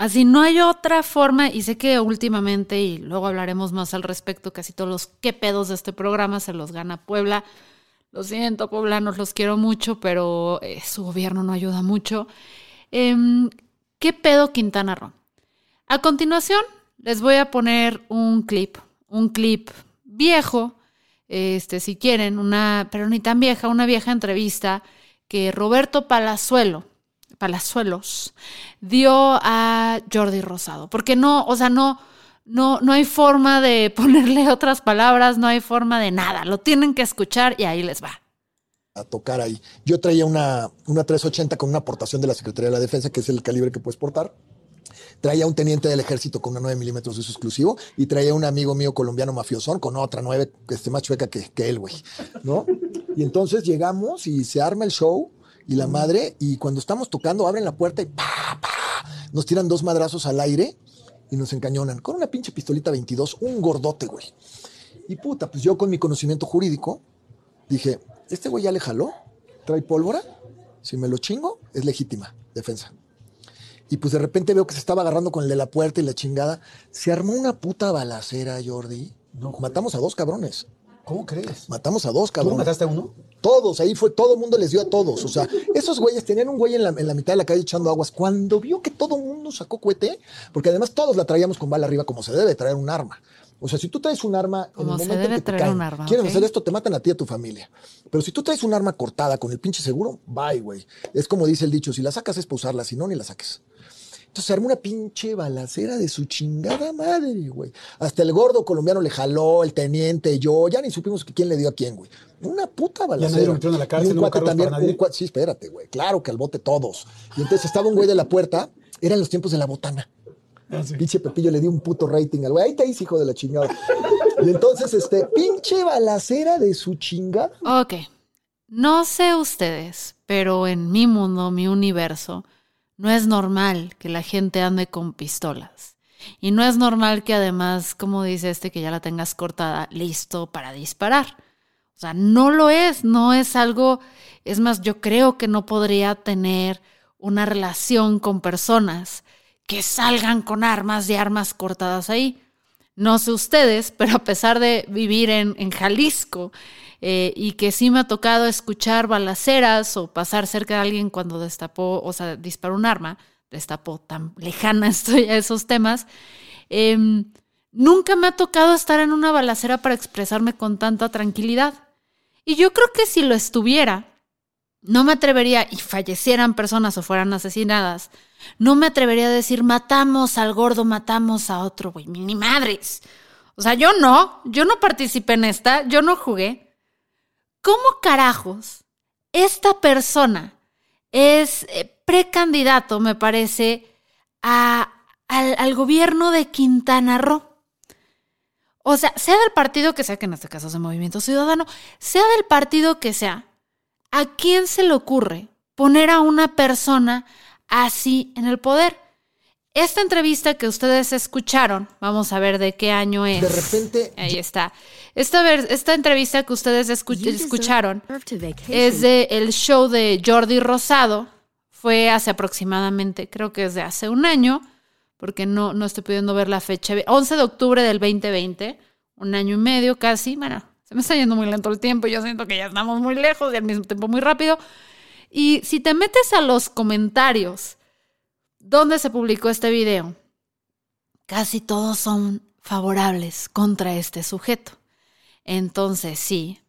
Así no hay otra forma, y sé que últimamente, y luego hablaremos más al respecto, casi todos los qué pedos de este programa se los gana Puebla. Lo siento, poblanos, los quiero mucho, pero eh, su gobierno no ayuda mucho. Em, ¿Qué pedo Quintana Roo? A continuación, les voy a poner un clip, un clip viejo, este, si quieren, una, pero ni tan vieja, una vieja entrevista que Roberto Palazuelo, Palazuelos dio a Jordi Rosado. Porque no, o sea, no, no, no hay forma de ponerle otras palabras, no hay forma de nada. Lo tienen que escuchar y ahí les va. a tocar ahí. Yo traía una, una 380 con una aportación de la Secretaría de la Defensa, que es el calibre que puedes portar. Traía un teniente del ejército con una 9 milímetros de uso exclusivo y traía un amigo mío colombiano mafiosón con otra 9 este, más chueca que, que él, güey. ¿No? Y entonces llegamos y se arma el show y la madre, y cuando estamos tocando, abren la puerta y pa, pa, nos tiran dos madrazos al aire y nos encañonan con una pinche pistolita 22, un gordote, güey. Y puta, pues yo con mi conocimiento jurídico dije, este güey ya le jaló, trae pólvora, si me lo chingo, es legítima defensa. Y pues de repente veo que se estaba agarrando con el de la puerta y la chingada. Se armó una puta balacera, Jordi. Matamos a dos cabrones. ¿Cómo crees? Matamos a dos ¿Tú cabrones. mataste a uno? Todos, ahí fue, todo el mundo les dio a todos. O sea, esos güeyes tenían un güey en la, en la mitad de la calle echando aguas. Cuando vio que todo el mundo sacó cohete, porque además todos la traíamos con bala arriba como se debe traer un arma. O sea, si tú traes un arma, en el se momento en debe que te traer caen, un arma, quieren hacer esto, te matan a ti y a tu familia. Pero si tú traes un arma cortada con el pinche seguro, bye, güey. Es como dice el dicho, si la sacas es para usarla, si no, ni la saques. Entonces se armó una pinche balacera de su chingada madre, güey. Hasta el gordo colombiano le jaló, el teniente, yo, ya ni supimos quién le dio a quién, güey. Una puta balacera. nadie lo metieron a la cárcel, Y un no cuate también, un cuate- sí, espérate, güey. Claro que al bote todos. Y entonces estaba un güey de la puerta, eran los tiempos de la botana. Ah, Pinche Pepillo le dio un puto rating al güey. Ahí te hice, hijo de la chingada. Y entonces, este, pinche balacera de su chingada. Ok. No sé ustedes, pero en mi mundo, mi universo, no es normal que la gente ande con pistolas. Y no es normal que además, como dice este, que ya la tengas cortada, listo para disparar. O sea, no lo es, no es algo, es más, yo creo que no podría tener una relación con personas que salgan con armas y armas cortadas ahí. No sé ustedes, pero a pesar de vivir en, en Jalisco eh, y que sí me ha tocado escuchar balaceras o pasar cerca de alguien cuando destapó, o sea, disparó un arma, destapó tan lejana estoy a esos temas, em, nunca me ha tocado estar en una balacera para expresarme con tanta tranquilidad. Y yo creo que si lo estuviera, no me atrevería, y fallecieran personas o fueran asesinadas, no me atrevería a decir, matamos al gordo, matamos a otro, güey, ni madres. O sea, yo no, yo no participé en esta, yo no jugué. ¿Cómo carajos esta persona es eh, precandidato, me parece, a, al, al gobierno de Quintana Roo? O sea, sea del partido que sea, que en este caso es el Movimiento Ciudadano, sea del partido que sea, ¿a quién se le ocurre poner a una persona así en el poder? Esta entrevista que ustedes escucharon, vamos a ver de qué año es. De repente, Ahí está. Esta, esta entrevista que ustedes escu- escucharon es de el show de Jordi Rosado. Fue hace aproximadamente, creo que es de hace un año, porque no, no estoy pudiendo ver la fecha. 11 de octubre del 2020, un año y medio casi. Bueno, se me está yendo muy lento el tiempo. Yo siento que ya estamos muy lejos y al mismo tiempo muy rápido. Y si te metes a los comentarios ¿Dónde se publicó este video? Casi todos son favorables contra este sujeto. Entonces, sí.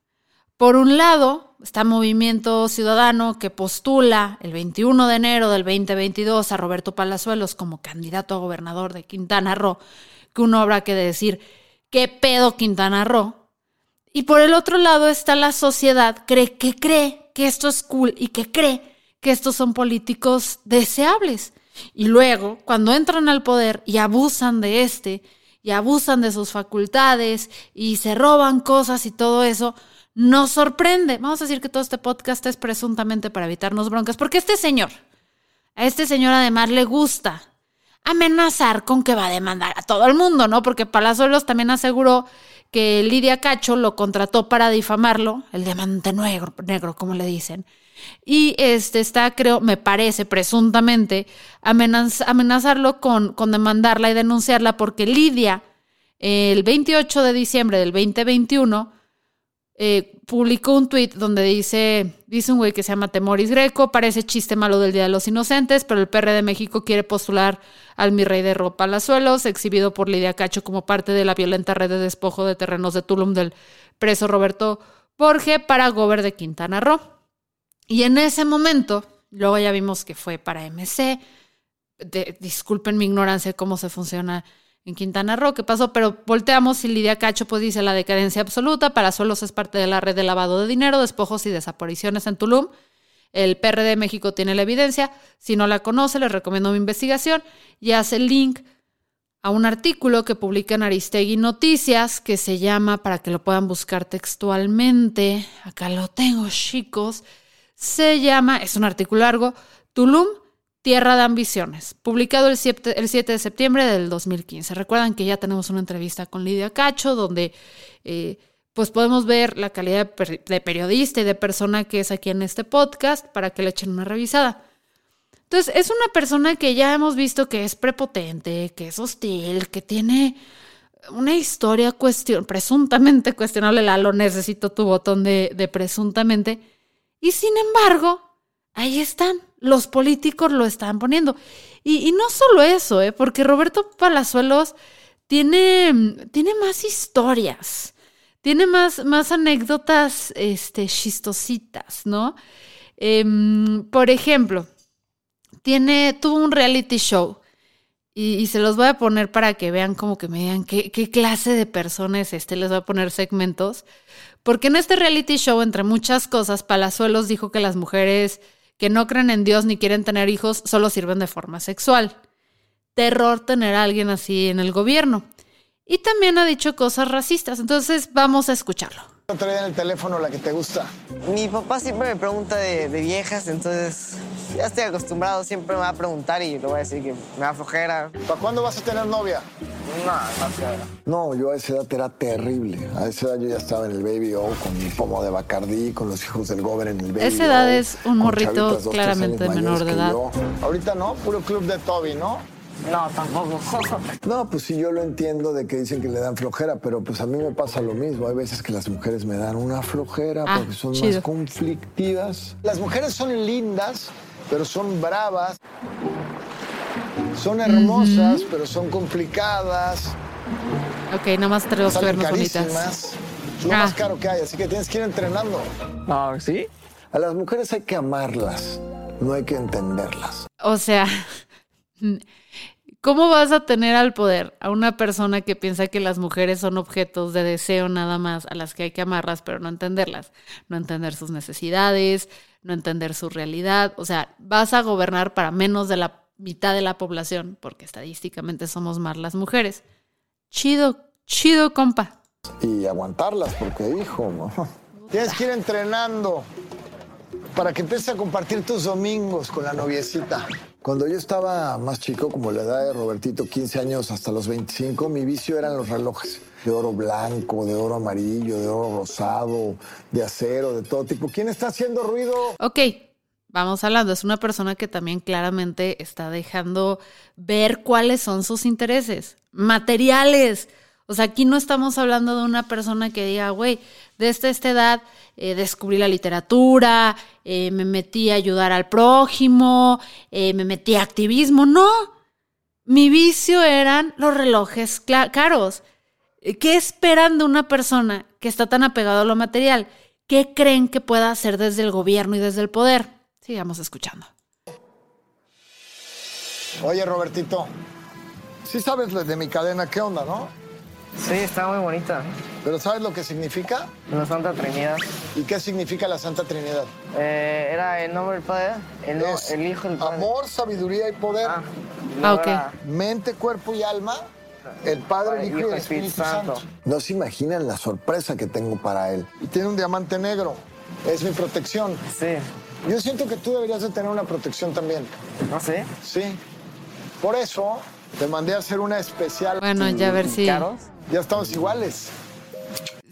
Por un lado, está Movimiento Ciudadano que postula el 21 de enero del 2022 a Roberto Palazuelos como candidato a gobernador de Quintana Roo, que uno habrá que decir, ¿qué pedo Quintana Roo? Y por el otro lado está la sociedad cree, que cree que esto es cool y que cree que estos son políticos deseables. Y luego, cuando entran al poder y abusan de este, y abusan de sus facultades, y se roban cosas y todo eso, nos sorprende. Vamos a decir que todo este podcast es presuntamente para evitarnos broncas, porque este señor, a este señor además le gusta amenazar con que va a demandar a todo el mundo, ¿no? Porque Palazuelos también aseguró que Lidia Cacho lo contrató para difamarlo, el diamante negro, negro como le dicen. Y este está, creo, me parece, presuntamente, amenazarlo con, con demandarla y denunciarla porque Lidia, el 28 de diciembre del 2021, eh, publicó un tuit donde dice, dice un güey que se llama Temoris Greco, parece chiste malo del Día de los Inocentes, pero el PR de México quiere postular al mi rey de ropa Palazuelos, exhibido por Lidia Cacho como parte de la violenta red de despojo de terrenos de Tulum del preso Roberto Borge para Gober de Quintana Roo. Y en ese momento, luego ya vimos que fue para MC, disculpen mi ignorancia de cómo se funciona en Quintana Roo, qué pasó, pero volteamos y Lidia Cacho pues dice la decadencia absoluta, para solos es parte de la red de lavado de dinero, despojos y desapariciones en Tulum. El PRD de México tiene la evidencia, si no la conoce les recomiendo mi investigación. Y hace el link a un artículo que publica en Aristegui Noticias que se llama, para que lo puedan buscar textualmente, acá lo tengo chicos, se llama, es un artículo largo, Tulum Tierra de Ambiciones, publicado el 7, de septiembre del 2015. Recuerdan que ya tenemos una entrevista con Lidia Cacho, donde eh, pues podemos ver la calidad de periodista y de persona que es aquí en este podcast para que le echen una revisada. Entonces, es una persona que ya hemos visto que es prepotente, que es hostil, que tiene una historia cuestión, presuntamente cuestionable. Lalo, necesito tu botón de presuntamente. Y sin embargo, ahí están los políticos lo están poniendo. Y, no solo eso, ¿eh? porque Roberto Palazuelos tiene, tiene más historias, tiene más, más anécdotas este, chistositas, ¿no? Em, por ejemplo, tiene, tuvo un reality show y, se los voy a poner para que vean como que me digan qué, qué clase de persona es este. Les voy a poner segmentos. Porque en este reality show, entre muchas cosas, Palazuelos dijo que las mujeres que no creen en Dios ni quieren tener hijos solo sirven de forma sexual. Terror tener a alguien así en el gobierno. Y también ha dicho cosas racistas, entonces vamos a escucharlo. Trae en el teléfono la que te gusta. Mi papá siempre me pregunta de, viejas, entonces ya estoy acostumbrado, siempre me va a preguntar y le voy a decir que me da flojera. ¿Para cuándo vas a tener novia? No, no yo a esa edad era terrible. A esa edad yo ya estaba en el Baby O con mi pomo de Bacardí, con los hijos del Gober en el Baby Esa edad es un morrito claramente menor de edad. Ahorita no, puro club de Toby, ¿no? No, tampoco. No, pues sí, yo lo entiendo de que dicen que le dan flojera, pero pues a mí me pasa lo mismo. Hay veces que las mujeres me dan una flojera ah, porque son más conflictivas. Las mujeres son lindas, pero son bravas. Son hermosas, pero son complicadas. Ok, nada más tres vernos bonitas. Es lo más ah. caro que hay, así que tienes que ir entrenando. Ah, ¿sí? A las mujeres hay que amarlas, no hay que entenderlas. O sea, ¿cómo vas a tener al poder a una persona que piensa que las mujeres son objetos de deseo nada más, a las que hay que amarlas, pero no entenderlas? No entender sus necesidades, no entender su realidad. O sea, vas a gobernar para menos de la mitad de la población, porque estadísticamente somos más las mujeres. Chido, chido, compa. Y aguantarlas, porque hijo, ¿no? Tienes que ir entrenando para que empieces a compartir tus domingos con la noviecita. Cuando yo estaba más chico, como la edad de Robertito, 15 años hasta los 25, mi vicio eran los relojes. De oro blanco, de oro amarillo, de oro rosado, de acero, de todo tipo. ¿Quién está haciendo ruido? Ok, vamos hablando, es una persona que también claramente está dejando ver cuáles son sus intereses materiales. O sea, aquí no estamos hablando de una persona que diga, güey, desde esta edad eh, descubrí la literatura, eh, me metí a ayudar al prójimo, eh, me metí a activismo. No, mi vicio eran los relojes caros. ¿Qué esperan de una persona que está tan apegada a lo material? ¿Qué creen que pueda hacer desde el gobierno y desde el poder? Sigamos escuchando. Oye, Robertito, sí sabes de mi cadena, ¿qué onda, no? Sí, está muy bonita. ¿Pero sabes lo que significa? La Santa Trinidad. ¿Y qué significa la Santa Trinidad? Eh, era el nombre del Padre, el, el Hijo, el Padre. Amor, sabiduría y poder. Ah, ah ok. Mente, cuerpo y alma. El Padre, el Hijo y el Espíritu, Santo. No se imaginan la sorpresa que tengo para él. Y tiene un diamante negro. Es mi protección. Sí. Yo siento que tú deberías de tener una protección también. ¿No sé? Sí. Por eso te mandé a hacer una especial. Bueno, ya a ver si. Ya estamos iguales.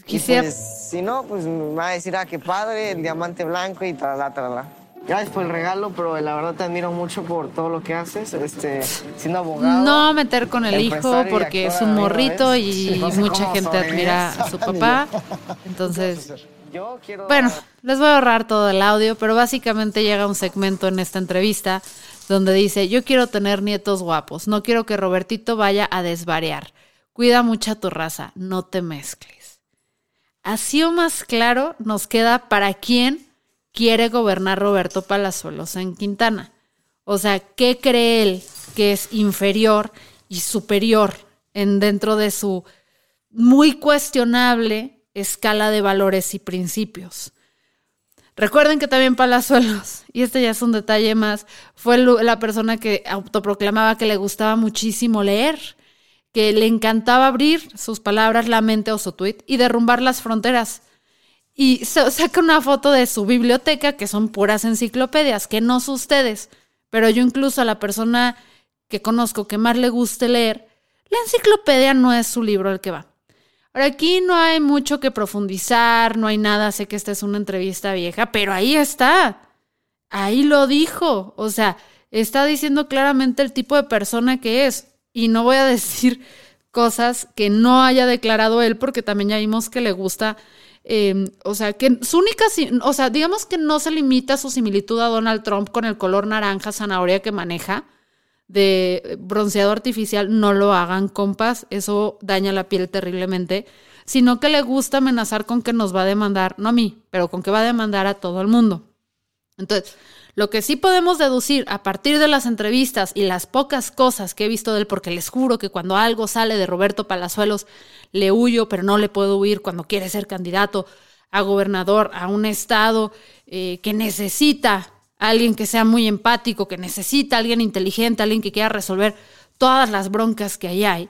Quisiera. Pues, si no, pues me va a decir, ah, qué padre, el diamante blanco y tal, tal. Gracias por el regalo, pero la verdad te admiro mucho por todo lo que haces, este, siendo abogado. No meter con el hijo porque es un morrito y mucha gente admira a su papá. Entonces, Yo quiero... bueno, les voy a ahorrar todo el audio, pero básicamente llega un segmento en esta entrevista donde dice, yo quiero tener nietos guapos, no quiero que Robertito vaya a desvariar. Cuida mucha tu raza, no te mezcles. Así o más claro nos queda para quién quiere gobernar Roberto Palazuelos en Quintana. O sea, ¿qué cree él que es inferior y superior en dentro de su muy cuestionable escala de valores y principios? Recuerden que también Palazuelos, y este ya es un detalle más, fue la persona que autoproclamaba que le gustaba muchísimo leer, que le encantaba abrir sus palabras, la mente o su tweet y derrumbar las fronteras. Y saca una foto de su biblioteca, que son puras enciclopedias, que no son ustedes, pero yo incluso a la persona que conozco que más le guste leer, la enciclopedia no es su libro el que va. Ahora, aquí no hay mucho que profundizar, no hay nada, sé que esta es una entrevista vieja, pero ahí está. Ahí lo dijo. O sea, está diciendo claramente el tipo de persona que es. Y no voy a decir cosas que no haya declarado él, porque también ya vimos que le gusta. Em, o sea, que su única, o sea, digamos que no se limita su similitud a Donald Trump con el color naranja zanahoria que maneja de bronceado artificial, no lo hagan, compas, eso daña la piel terriblemente, sino que le gusta amenazar con que nos va a demandar, no a mí, pero con que va a demandar a todo el mundo. Entonces, lo que sí podemos deducir a partir de las entrevistas y las pocas cosas que he visto de él, porque les juro que cuando algo sale de Roberto Palazuelos, le huyo, pero no le puedo huir cuando quiere ser candidato a gobernador a un estado eh, que necesita alguien que sea muy empático, que necesita alguien inteligente, alguien que quiera resolver todas las broncas que ahí hay.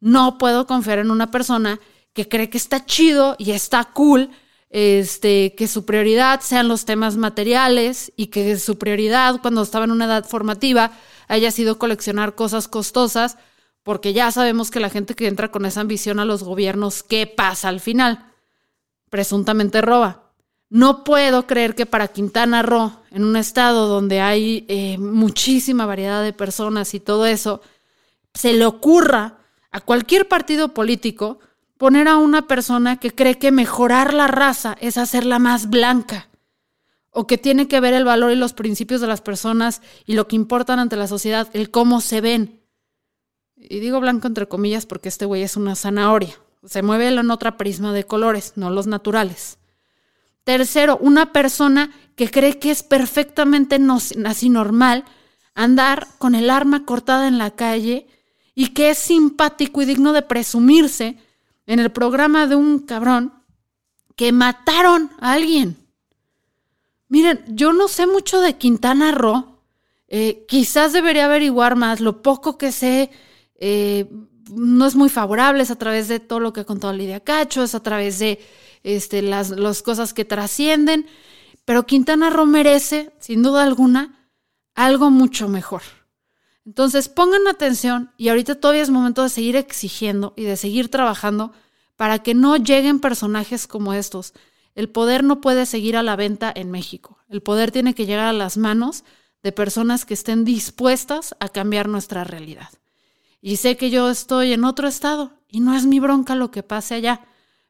No puedo confiar en una persona que cree que está chido y está cool, este, que su prioridad sean los temas materiales y que su prioridad cuando estaba en una edad formativa haya sido coleccionar cosas costosas, porque ya sabemos que la gente que entra con esa ambición a los gobiernos, ¿qué pasa al final? Presuntamente roba. No puedo creer que para Quintana Roo, en un estado donde hay eh, muchísima variedad de personas y todo eso, se le ocurra a cualquier partido político poner a una persona que cree que mejorar la raza es hacerla más blanca, o que tiene que ver el valor y los principios de las personas y lo que importan ante la sociedad, el cómo se ven. Y digo blanco entre comillas porque este güey es una zanahoria. Se mueve en otra prisma de colores, no los naturales. Tercero, una persona que cree que es perfectamente así normal andar con el arma cortada en la calle y que es simpático y digno de presumirse en el programa de un cabrón que mataron a alguien. Miren, yo no sé mucho de Quintana Roo. Eh, quizás debería averiguar más. Lo poco que sé eh, no es muy favorable. Es a través de todo lo que ha contado Lidia Cacho, es a través de este, las, cosas que trascienden, pero Quintana Roo merece, sin duda alguna, algo mucho mejor. Entonces pongan atención y ahorita todavía es momento de seguir exigiendo y de seguir trabajando para que no lleguen personajes como estos. El poder no puede seguir a la venta en México. El poder tiene que llegar a las manos de personas que estén dispuestas a cambiar nuestra realidad. Y sé que yo estoy en otro estado y no es mi bronca lo que pase allá